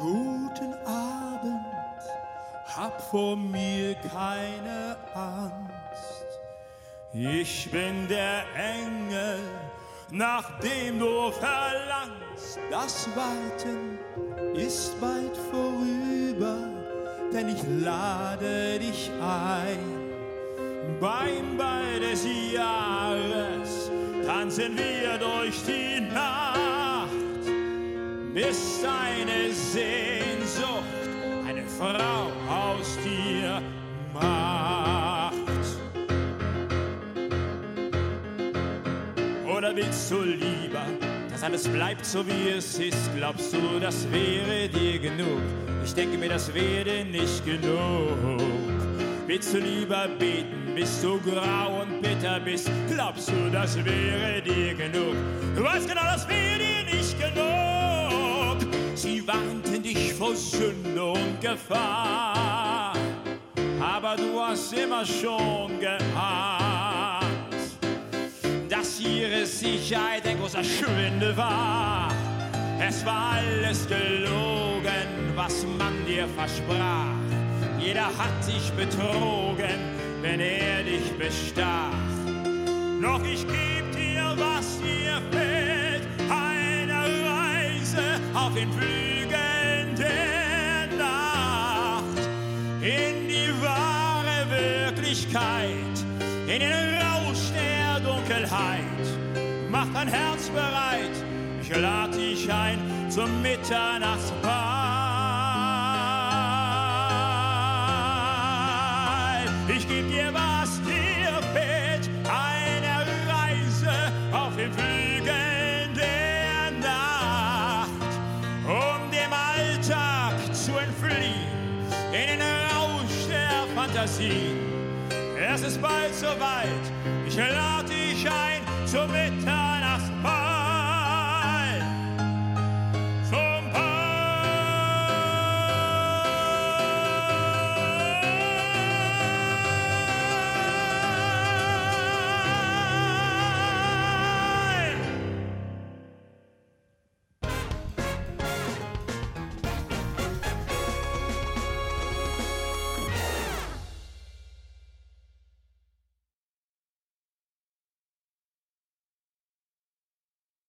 Guten Abend, hab vor mir keine Angst. Ich bin der Engel, nach dem du verlangst. Das Warten ist bald vorüber, denn ich lade dich ein. Beim Ball des Jahres tanzen wir durch die Nacht, bis deine Sehnsucht eine Frau aus dir macht. Oder willst du lieber, dass alles bleibt so wie es ist? Glaubst du, das wäre dir genug? Ich denke mir, das wäre nicht genug. Willst du lieber beten, bis du grau und bitter bist? Glaubst du, das wäre dir genug? Du weißt genau, das wäre dir nicht genug. Vor Sünde und Gefahr, aber du hast immer schon geahnt, dass ihre Sicherheit ein großer Schwindel war. Es war alles gelogen, was man dir versprach. Jeder hat dich betrogen, wenn er dich bestach. Doch ich geb dir, was dir fehlt, eine Reise auf den Flügeln Wirklichkeit, in den Rausch der Dunkelheit. Mach dein Herz bereit, ich lade dich ein zum Mitternachtsball. Ich geb dir, was dir fehlt, eine Reise auf den Flügeln der Nacht, um dem Alltag zu entfliehen, in den Rausch der Fantasie. Es ist bald soweit, ich lade dich ein zum Mitternachtsparty.